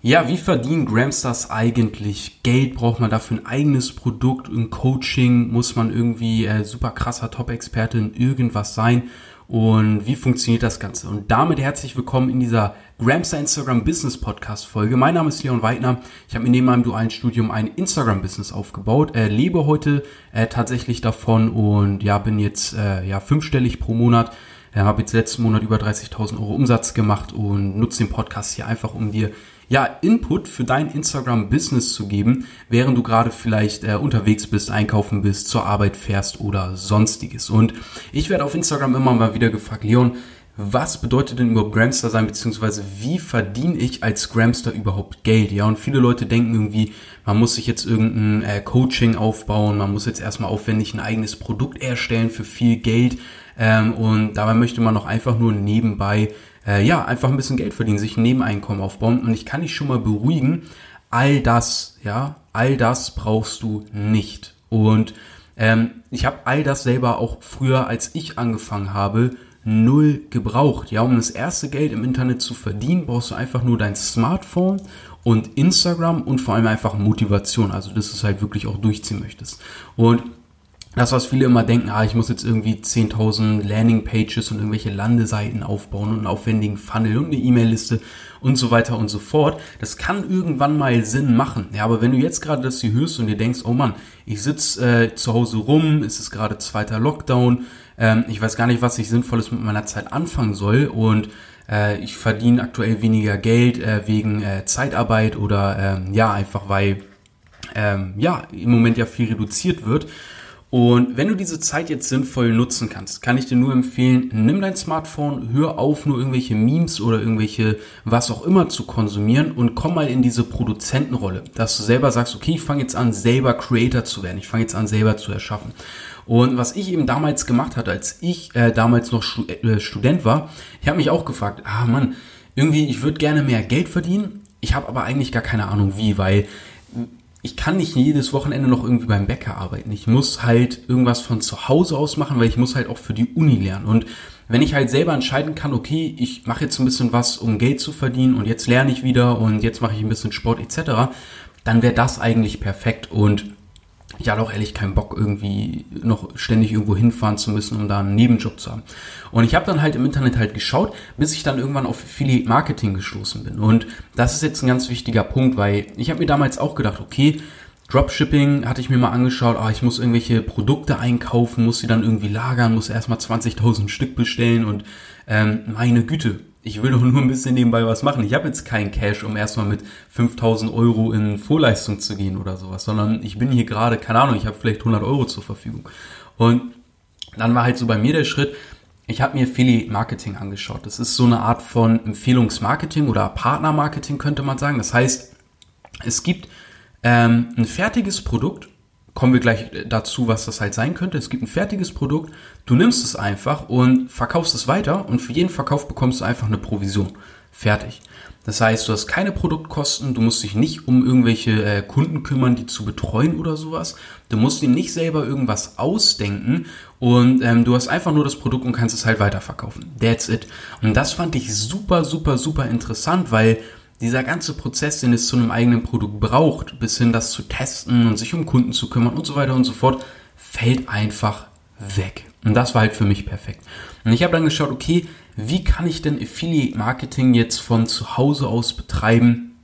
Ja, wie verdienen Gramstars eigentlich Geld? Braucht man dafür ein eigenes Produkt, ein Coaching? Muss man irgendwie äh, super krasser Top-Experte in irgendwas sein? Und wie funktioniert das Ganze? Und damit herzlich willkommen in dieser Gramstar Instagram Business Podcast Folge. Mein Name ist Leon Weidner. Ich habe mir neben meinem dualen Studium ein Instagram Business aufgebaut, äh, lebe heute äh, tatsächlich davon und ja, bin jetzt äh, ja fünfstellig pro Monat. Äh, habe jetzt letzten Monat über 30.000 Euro Umsatz gemacht und nutze den Podcast hier einfach, um dir ja, Input für dein Instagram-Business zu geben, während du gerade vielleicht äh, unterwegs bist, einkaufen bist, zur Arbeit fährst oder sonstiges. Und ich werde auf Instagram immer mal wieder gefragt, Leon, was bedeutet denn überhaupt Gramster sein, beziehungsweise wie verdiene ich als Gramster überhaupt Geld? Ja, und viele Leute denken irgendwie, man muss sich jetzt irgendein äh, Coaching aufbauen, man muss jetzt erstmal aufwendig ein eigenes Produkt erstellen für viel Geld ähm, und dabei möchte man noch einfach nur nebenbei äh, ja, einfach ein bisschen Geld verdienen, sich ein Nebeneinkommen aufbauen. Und ich kann dich schon mal beruhigen, all das, ja, all das brauchst du nicht. Und ähm, ich habe all das selber auch früher, als ich angefangen habe, null gebraucht. Ja, um das erste Geld im Internet zu verdienen, brauchst du einfach nur dein Smartphone und Instagram und vor allem einfach Motivation. Also, dass du es halt wirklich auch durchziehen möchtest. Und das, was viele immer denken, ah, ich muss jetzt irgendwie 10.000 Landingpages und irgendwelche Landeseiten aufbauen und einen aufwendigen Funnel und eine E-Mail-Liste und so weiter und so fort. Das kann irgendwann mal Sinn machen. Ja, aber wenn du jetzt gerade das hier hörst und dir denkst, oh Mann, ich sitze äh, zu Hause rum, es ist gerade zweiter Lockdown, ähm, ich weiß gar nicht, was ich Sinnvolles mit meiner Zeit anfangen soll und äh, ich verdiene aktuell weniger Geld äh, wegen äh, Zeitarbeit oder ähm, ja, einfach weil ähm, ja, im Moment ja viel reduziert wird und wenn du diese Zeit jetzt sinnvoll nutzen kannst, kann ich dir nur empfehlen, nimm dein Smartphone, hör auf, nur irgendwelche Memes oder irgendwelche was auch immer zu konsumieren und komm mal in diese Produzentenrolle, dass du selber sagst, okay, ich fange jetzt an, selber Creator zu werden, ich fange jetzt an, selber zu erschaffen. Und was ich eben damals gemacht hatte, als ich äh, damals noch Stud äh, Student war, ich habe mich auch gefragt, ah Mann, irgendwie, ich würde gerne mehr Geld verdienen, ich habe aber eigentlich gar keine Ahnung wie, weil ich kann nicht jedes Wochenende noch irgendwie beim Bäcker arbeiten. Ich muss halt irgendwas von zu Hause aus machen, weil ich muss halt auch für die Uni lernen. Und wenn ich halt selber entscheiden kann, okay, ich mache jetzt ein bisschen was, um Geld zu verdienen und jetzt lerne ich wieder und jetzt mache ich ein bisschen Sport etc., dann wäre das eigentlich perfekt. Und ich hatte auch ehrlich keinen Bock, irgendwie noch ständig irgendwo hinfahren zu müssen, um da einen Nebenjob zu haben. Und ich habe dann halt im Internet halt geschaut, bis ich dann irgendwann auf Affiliate Marketing gestoßen bin. Und das ist jetzt ein ganz wichtiger Punkt, weil ich habe mir damals auch gedacht, okay, Dropshipping hatte ich mir mal angeschaut, ah, ich muss irgendwelche Produkte einkaufen, muss sie dann irgendwie lagern, muss erstmal 20.000 Stück bestellen und ähm, meine Güte, ich will doch nur ein bisschen nebenbei was machen. Ich habe jetzt kein Cash, um erstmal mit 5000 Euro in Vorleistung zu gehen oder sowas, sondern ich bin hier gerade, keine Ahnung, ich habe vielleicht 100 Euro zur Verfügung. Und dann war halt so bei mir der Schritt, ich habe mir Affiliate Marketing angeschaut. Das ist so eine Art von Empfehlungsmarketing oder Partnermarketing könnte man sagen. Das heißt, es gibt ähm, ein fertiges Produkt kommen wir gleich dazu, was das halt sein könnte. Es gibt ein fertiges Produkt, du nimmst es einfach und verkaufst es weiter und für jeden Verkauf bekommst du einfach eine Provision. Fertig. Das heißt, du hast keine Produktkosten, du musst dich nicht um irgendwelche äh, Kunden kümmern, die zu betreuen oder sowas. Du musst dir nicht selber irgendwas ausdenken und ähm, du hast einfach nur das Produkt und kannst es halt weiterverkaufen. That's it. Und das fand ich super, super, super interessant, weil dieser ganze Prozess, den es zu einem eigenen Produkt braucht, bis hin das zu testen und sich um Kunden zu kümmern und so weiter und so fort, fällt einfach weg. Und das war halt für mich perfekt. Und ich habe dann geschaut, okay, wie kann ich denn Affiliate Marketing jetzt von zu Hause aus betreiben?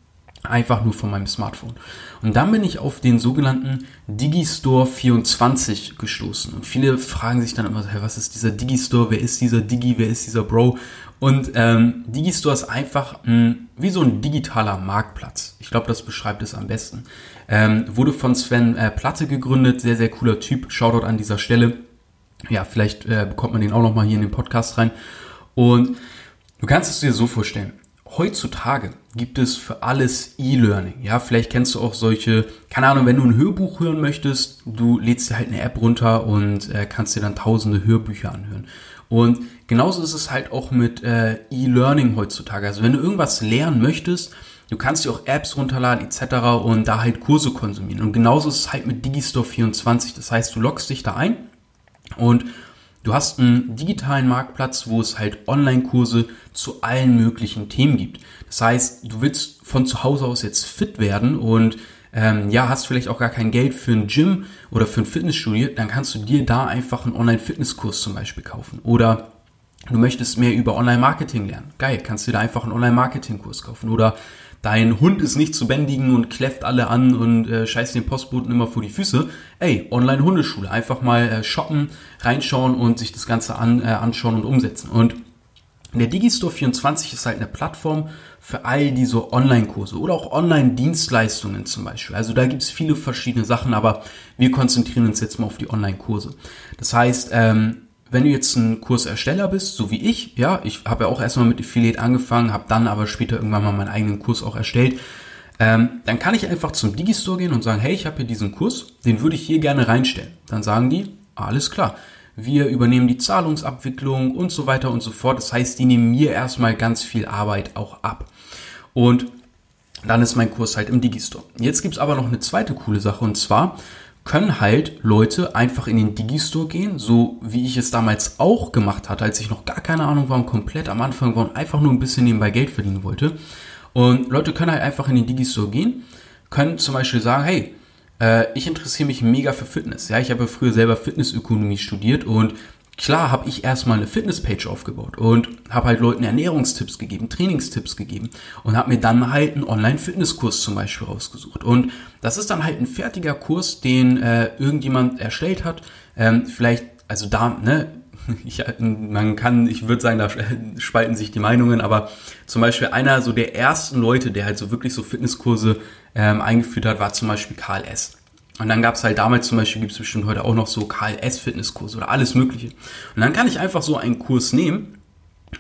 Einfach nur von meinem Smartphone. Und dann bin ich auf den sogenannten Digistore 24 gestoßen. Und viele fragen sich dann immer, hey, was ist dieser Digistore? Wer ist dieser Digi? Wer ist dieser Bro? Und ähm, Digistore ist einfach mh, hm, wie so ein digitaler Marktplatz. Ich glaube, das beschreibt es am besten. Ähm, wurde von Sven äh, Platte gegründet, sehr, sehr cooler Typ. Shoutout an dieser Stelle. Ja, vielleicht äh, bekommt man den auch nochmal hier in den Podcast rein. Und du kannst es dir so vorstellen. Heutzutage gibt es für alles E-Learning. Ja, vielleicht kennst du auch solche, keine Ahnung, wenn du ein Hörbuch hören möchtest, du lädst dir halt eine App runter und äh, kannst dir dann tausende Hörbücher anhören. Und genauso ist es halt auch mit äh, E-Learning heutzutage. Also wenn du irgendwas lernen möchtest, du kannst dir auch Apps runterladen etc. und da halt Kurse konsumieren. Und genauso ist es halt mit Digistore 24. Das heißt, du loggst dich da ein und Du hast einen digitalen Marktplatz, wo es halt Online-Kurse zu allen möglichen Themen gibt. Das heißt, du willst von zu Hause aus jetzt fit werden und ähm, ja, hast vielleicht auch gar kein Geld für ein Gym oder für ein Fitnessstudio, dann kannst du dir da einfach einen Online-Fitnesskurs zum Beispiel kaufen. Oder du möchtest mehr über Online-Marketing lernen. Geil, kannst du dir da einfach einen Online-Marketing-Kurs kaufen. Oder dein Hund ist nicht zu bändigen und kläfft alle an und äh, scheißt den Postboten immer vor die Füße. Ey, Online-Hundeschule. Einfach mal äh, shoppen, reinschauen und sich das Ganze an, äh, anschauen und umsetzen. Und der Digistore 24 ist halt eine Plattform für all diese Online-Kurse oder auch Online-Dienstleistungen zum Beispiel. Also da gibt es viele verschiedene Sachen, aber wir konzentrieren uns jetzt mal auf die Online-Kurse. Das heißt, ähm, wenn du jetzt ein Kursersteller bist, so wie ich, ja, ich habe ja auch erstmal mit Affiliate angefangen, habe dann aber später irgendwann mal meinen eigenen Kurs auch erstellt, ähm, dann kann ich einfach zum Digistore gehen und sagen, hey, ich habe hier diesen Kurs, den würde ich hier gerne reinstellen. Dann sagen die, alles klar, wir übernehmen die Zahlungsabwicklung und so weiter und so fort. Das heißt, die nehmen mir erstmal ganz viel Arbeit auch ab. Und dann ist mein Kurs halt im Digistore. Jetzt gibt's aber noch eine zweite coole Sache und zwar können halt Leute einfach in den Digistore gehen, so wie ich es damals auch gemacht hatte, als ich noch gar keine Ahnung war und komplett am Anfang war und einfach nur ein bisschen nebenbei Geld verdienen wollte. Und Leute können halt einfach in den Digistore gehen, können zum Beispiel sagen, hey, äh, ich interessiere mich mega für Fitness. Ja, ich habe früher selber Fitnessökonomie studiert und klar habe ich erstmal eine Fitnesspage aufgebaut und habe halt Leuten Ernährungstipps gegeben, Trainingstipps gegeben und habe mir dann halt einen Online-Fitnesskurs zum Beispiel rausgesucht. Und das ist dann halt ein fertiger Kurs, den äh, irgendjemand erstellt hat. Ähm, vielleicht, also da, ne, ich, man kann, ich würde sagen, da spalten sich die Meinungen, aber zum Beispiel einer so der ersten Leute, der halt so wirklich so Fitnesskurse ähm, eingeführt hat, war zum Beispiel Karl S. Und dann gab es halt damals zum Beispiel, gibt es bestimmt heute auch noch so KLS-Fitnesskurse oder alles Mögliche. Und dann kann ich einfach so einen Kurs nehmen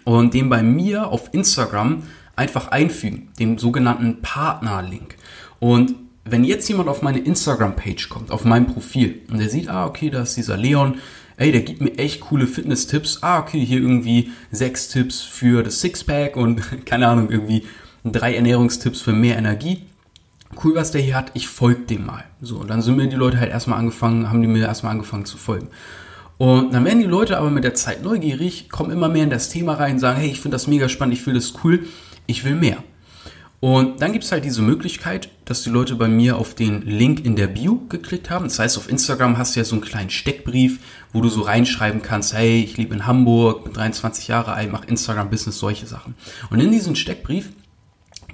und den bei mir auf Instagram einfach einfügen, den sogenannten Partner-Link. Und wenn jetzt jemand auf meine Instagram-Page kommt, auf mein Profil, und der sieht, ah, okay, da ist dieser Leon, ey, der gibt mir echt coole Fitness-Tipps, ah, okay, hier irgendwie sechs Tipps für das Sixpack und keine Ahnung, irgendwie drei Ernährungstipps für mehr Energie cool, was der hier hat, ich folge dem mal. So, und dann sind mir die Leute halt erstmal angefangen, haben die mir erstmal angefangen zu folgen. Und dann werden die Leute aber mit der Zeit neugierig, kommen immer mehr in das Thema rein, sagen, hey, ich finde das mega spannend, ich finde das cool, ich will mehr. Und dann gibt es halt diese Möglichkeit, dass die Leute bei mir auf den Link in der Bio geklickt haben. Das heißt, auf Instagram hast du ja so einen kleinen Steckbrief, wo du so reinschreiben kannst, hey, ich lebe in Hamburg, bin 23 Jahre alt, mache Instagram-Business, solche Sachen. Und in diesen Steckbrief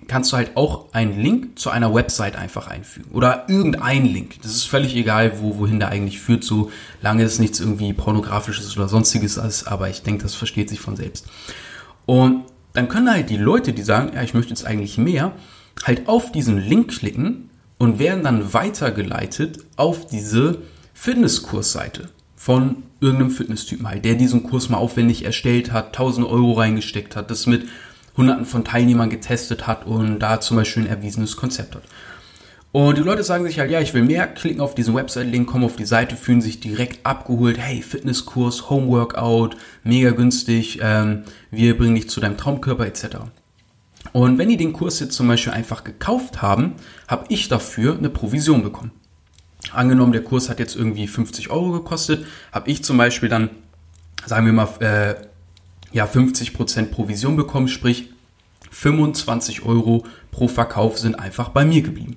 kannst du halt auch einen Link zu einer Website einfach einfügen. Oder irgendein Link. Das ist völlig egal, wo, wohin der eigentlich führt, so lange es nichts irgendwie pornografisches oder sonstiges ist, aber ich denke, das versteht sich von selbst. Und dann können halt die Leute, die sagen, ja, ich möchte jetzt eigentlich mehr, halt auf diesen Link klicken und werden dann weitergeleitet auf diese Fitnesskursseite von irgendeinem Fitnesstypen halt, der diesen Kurs mal aufwendig erstellt hat, 1000 Euro reingesteckt hat, das mit hunderten von Teilnehmern getestet hat und da zum Beispiel ein erwiesenes Konzept hat. Und die Leute sagen sich halt, ja, ich will mehr, klicken auf diesen Website-Link, kommen auf die Seite, fühlen sich direkt abgeholt, hey, Fitnesskurs, Homeworkout, mega günstig, ähm, wir bringen dich zu deinem Traumkörper etc. Und wenn die den Kurs jetzt zum Beispiel einfach gekauft haben, habe ich dafür eine Provision bekommen. Angenommen, der Kurs hat jetzt irgendwie 50 Euro gekostet, habe ich zum Beispiel dann, sagen wir mal, äh, ja 50% Provision bekommen, sprich 25 Euro pro Verkauf sind einfach bei mir geblieben.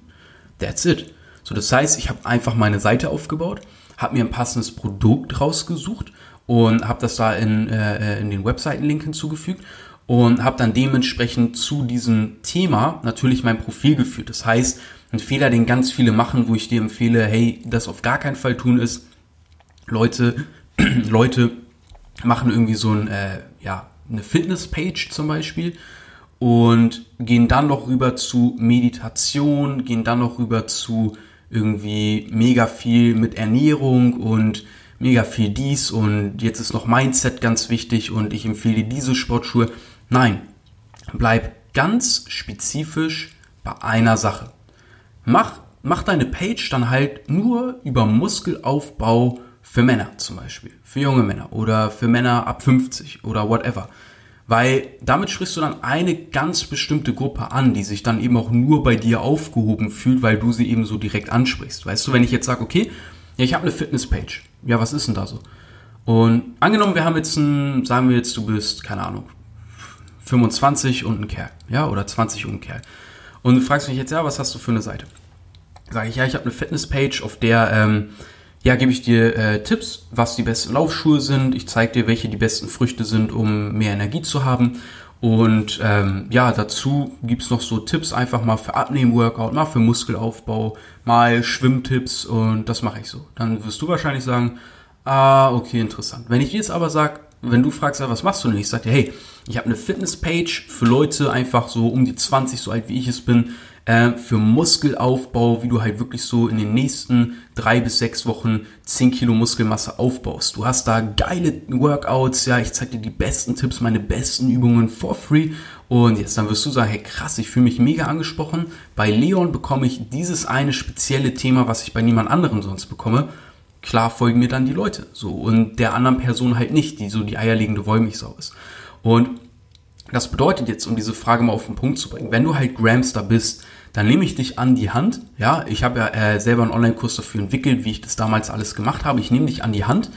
That's it. So, das heißt, ich habe einfach meine Seite aufgebaut, habe mir ein passendes Produkt rausgesucht und habe das da in, äh, in den Webseitenlink hinzugefügt und habe dann dementsprechend zu diesem Thema natürlich mein Profil geführt. Das heißt, ein Fehler, den ganz viele machen, wo ich dir empfehle, hey, das auf gar keinen Fall tun ist, Leute, Leute machen irgendwie so ein, äh, ja, eine Fitnesspage zum Beispiel und gehen dann noch rüber zu Meditation, gehen dann noch rüber zu irgendwie mega viel mit Ernährung und mega viel dies und jetzt ist noch Mindset ganz wichtig und ich empfehle diese Sportschuhe. Nein, bleib ganz spezifisch bei einer Sache. Mach, mach deine Page dann halt nur über Muskelaufbau für Männer zum Beispiel, für junge Männer oder für Männer ab 50 oder whatever. Weil damit sprichst du dann eine ganz bestimmte Gruppe an, die sich dann eben auch nur bei dir aufgehoben fühlt, weil du sie eben so direkt ansprichst. Weißt du, wenn ich jetzt sage, okay, ja, ich habe eine Fitnesspage. Ja, was ist denn da so? Und angenommen, wir haben jetzt ein, sagen wir jetzt, du bist, keine Ahnung, 25 und ein Kerl, ja, oder 20 und ein Kerl. Und du fragst mich jetzt, ja, was hast du für eine Seite? Sage ich, ja, ich habe eine Fitnesspage, auf der, ähm, ja, gebe ich dir äh, Tipps, was die besten Laufschuhe sind. Ich zeige dir, welche die besten Früchte sind, um mehr Energie zu haben. Und ähm, ja, dazu gibt's noch so Tipps einfach mal für Abnehmen-Workout, mal für Muskelaufbau, mal Schwimmtipps und das mache ich so. Dann wirst du wahrscheinlich sagen, ah, okay, interessant. Wenn ich jetzt aber sag, wenn du fragst, was machst du denn? Ich sag dir, hey, ich habe eine Fitnesspage für Leute einfach so um die 20, so alt wie ich es bin, äh, für Muskelaufbau, wie du halt wirklich so in den nächsten drei bis sechs Wochen 10 Kilo Muskelmasse aufbaust. Du hast da geile Workouts, ja, ich zeig dir die besten Tipps, meine besten Übungen for free. Und jetzt dann wirst du sagen, hey krass, ich fühle mich mega angesprochen. Bei Leon bekomme ich dieses eine spezielle Thema, was ich bei niemand anderem sonst bekomme. Klar folgen mir dann die Leute. So. Und der anderen Person halt nicht, die so die eierlegende Wollmilchsau ist. Und das bedeutet jetzt, um diese Frage mal auf den Punkt zu bringen, wenn du halt Gramster bist, dann nehme ich dich an die Hand. Ja, ich habe ja äh, selber einen Online-Kurs dafür entwickelt, wie ich das damals alles gemacht habe. Ich nehme dich an die Hand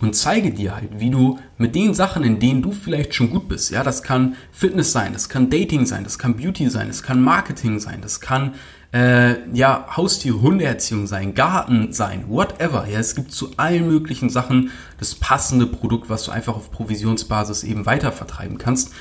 und zeige dir halt, wie du mit den Sachen, in denen du vielleicht schon gut bist, ja, das kann Fitness sein, das kann Dating sein, das kann Beauty sein, das kann Marketing sein, das kann äh, ja Haustier, Hundeerziehung sein, Garten sein, whatever. Ja, es gibt zu allen möglichen Sachen das passende Produkt, was du einfach auf Provisionsbasis eben weiter vertreiben kannst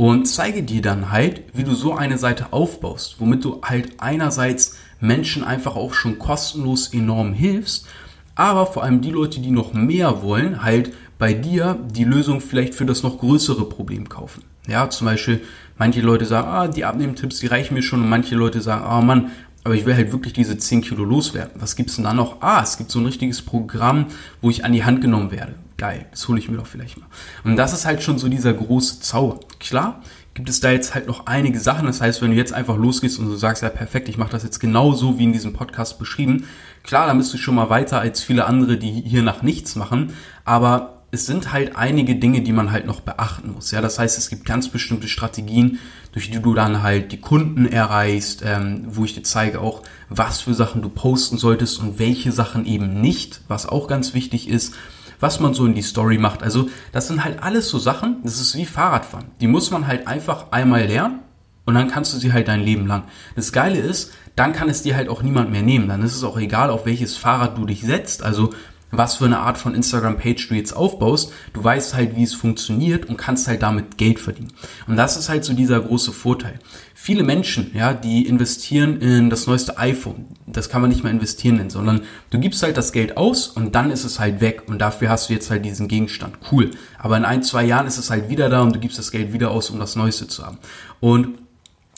und zeige dir dann halt, wie du so eine Seite aufbaust, womit du halt einerseits Menschen einfach auch schon kostenlos enorm hilfst, aber vor allem die Leute, die noch mehr wollen, halt bei dir die Lösung vielleicht für das noch größere Problem kaufen. Ja, zum Beispiel, manche Leute sagen, ah, die Abnehmtipps, die reichen mir schon und manche Leute sagen, ah Mann, aber ich will halt wirklich diese 10 Kilo loswerden. Was gibt's denn da noch? Ah, es gibt so ein richtiges Programm, wo ich an die Hand genommen werde. Geil, das hole ich mir doch vielleicht mal. Und das ist halt schon so dieser große Zauber. Klar, gibt es da jetzt halt noch einige Sachen. Das heißt, wenn du jetzt einfach losgehst und du sagst, ja perfekt, ich mache das jetzt genau so wie in diesem Podcast beschrieben, klar, dann bist du schon mal weiter als viele andere, die hier nach nichts machen. Aber es sind halt einige Dinge, die man halt noch beachten muss. Ja, das heißt, es gibt ganz bestimmte Strategien, durch die du dann halt die Kunden erreichst, ähm, wo ich dir zeige auch, was für Sachen du posten solltest und welche Sachen eben nicht, was auch ganz wichtig ist, was man so in die Story macht. Also das sind halt alles so Sachen, das ist wie Fahrradfahren. Die muss man halt einfach einmal lernen und dann kannst du sie halt dein Leben lang. Das Geile ist, dann kann es dir halt auch niemand mehr nehmen. Dann ist es auch egal, auf welches Fahrrad du dich setzt. Also was für eine Art von Instagram-Page du jetzt aufbaust. Du weißt halt, wie es funktioniert und kannst halt damit Geld verdienen. Und das ist halt so dieser große Vorteil. Viele Menschen, ja, die investieren in das neueste iPhone. Das kann man nicht mehr investieren nennen, sondern du gibst halt das Geld aus und dann ist es halt weg und dafür hast du jetzt halt diesen Gegenstand. Cool. Aber in ein, zwei Jahren ist es halt wieder da und du gibst das Geld wieder aus, um das Neueste zu haben. Und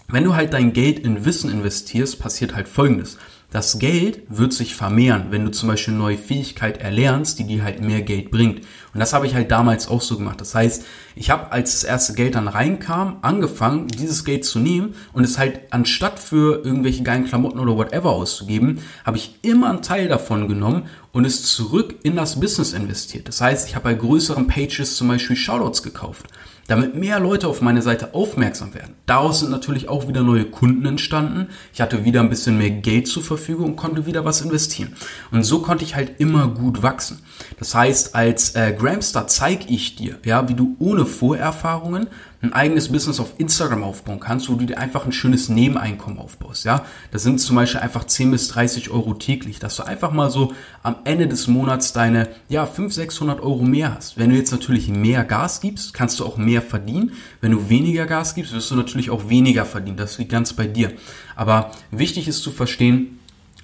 wenn du halt dein Geld in Wissen investierst, passiert halt Folgendes. Das Geld wird sich vermehren, wenn du zum Beispiel neue Fähigkeit erlernst, die dir halt mehr Geld bringt. Und das habe ich halt damals auch so gemacht. Das heißt, ich habe, als das erste Geld dann reinkam, angefangen, dieses Geld zu nehmen und es halt anstatt für irgendwelche geilen Klamotten oder whatever auszugeben, habe ich immer einen Teil davon genommen und es zurück in das Business investiert. Das heißt, ich habe bei größeren Pages zum Beispiel Shoutouts gekauft damit mehr Leute auf meine Seite aufmerksam werden. Daraus sind natürlich auch wieder neue Kunden entstanden. Ich hatte wieder ein bisschen mehr Geld zur Verfügung und konnte wieder was investieren. Und so konnte ich halt immer gut wachsen. Das heißt, als äh, Gramstar zeige ich dir, ja, wie du ohne Vorerfahrungen ein eigenes Business auf Instagram aufbauen kannst, wo du dir einfach ein schönes Nebeneinkommen aufbaust, ja. Das sind zum Beispiel einfach 10 bis 30 Euro täglich, dass du einfach mal so am Ende des Monats deine, ja, 500, 600 Euro mehr hast. Wenn du jetzt natürlich mehr Gas gibst, kannst du auch mehr verdienen. Wenn du weniger Gas gibst, wirst du natürlich auch weniger verdienen. Das liegt ganz bei dir. Aber wichtig ist zu verstehen,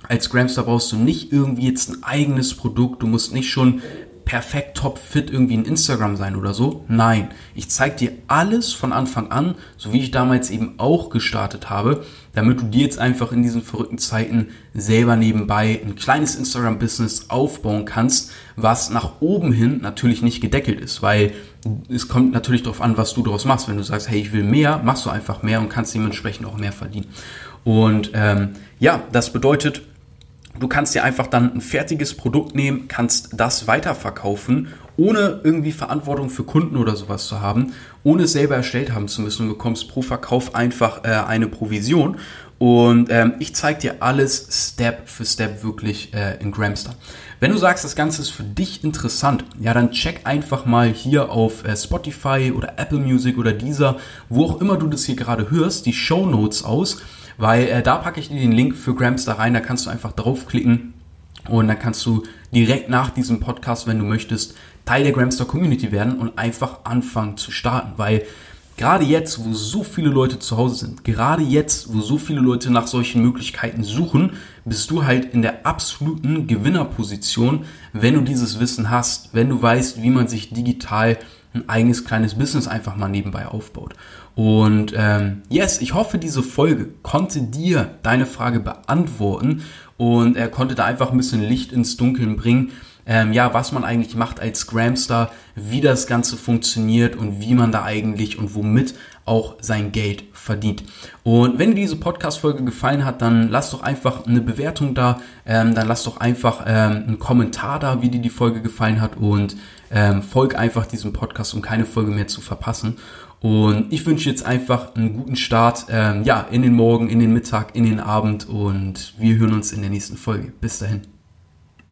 als Gramstar brauchst du nicht irgendwie jetzt ein eigenes Produkt. Du musst nicht schon perfekt top fit irgendwie in Instagram sein oder so. Nein, ich zeige dir alles von Anfang an, so wie ich damals eben auch gestartet habe, damit du dir jetzt einfach in diesen verrückten Zeiten selber nebenbei ein kleines Instagram-Business aufbauen kannst, was nach oben hin natürlich nicht gedeckelt ist, weil es kommt natürlich darauf an, was du daraus machst. Wenn du sagst, hey, ich will mehr, machst du einfach mehr und kannst dementsprechend auch mehr verdienen. Und ähm, ja, das bedeutet, Du kannst dir einfach dann ein fertiges Produkt nehmen, kannst das weiterverkaufen, ohne irgendwie Verantwortung für Kunden oder sowas zu haben, ohne es selber erstellt haben zu müssen und bekommst pro Verkauf einfach äh, eine Provision. Und ähm, ich zeige dir alles Step für Step wirklich äh, in Gramstar. Wenn du sagst, das Ganze ist für dich interessant, ja, dann check einfach mal hier auf äh, Spotify oder Apple Music oder dieser, wo auch immer du das hier gerade hörst, die Show Notes aus weil äh, da packe ich dir den Link für Gramstar rein, da kannst du einfach draufklicken und dann kannst du direkt nach diesem Podcast, wenn du möchtest, Teil der Gramstar Community werden und einfach anfangen zu starten, weil gerade jetzt, wo so viele Leute zu Hause sind, gerade jetzt, wo so viele Leute nach solchen Möglichkeiten suchen, bist du halt in der absoluten Gewinnerposition, wenn du dieses Wissen hast, wenn du weißt, wie man sich digital ein eigenes kleines Business einfach mal nebenbei aufbaut. Und ähm, yes, ich hoffe, diese Folge konnte dir deine Frage beantworten und er konnte da einfach ein bisschen Licht ins Dunkeln bringen. Ähm, ja, was man eigentlich macht als Gramstar, wie das Ganze funktioniert und wie man da eigentlich und womit auch sein Geld verdient. Und wenn dir diese Podcast-Folge gefallen hat, dann lass doch einfach eine Bewertung da, ähm, dann lass doch einfach ähm, einen Kommentar da, wie dir die Folge gefallen hat und ähm, folg einfach diesem Podcast, um keine Folge mehr zu verpassen. Und ich wünsche jetzt einfach einen guten Start, ähm, ja, in den Morgen, in den Mittag, in den Abend und wir hören uns in der nächsten Folge. Bis dahin.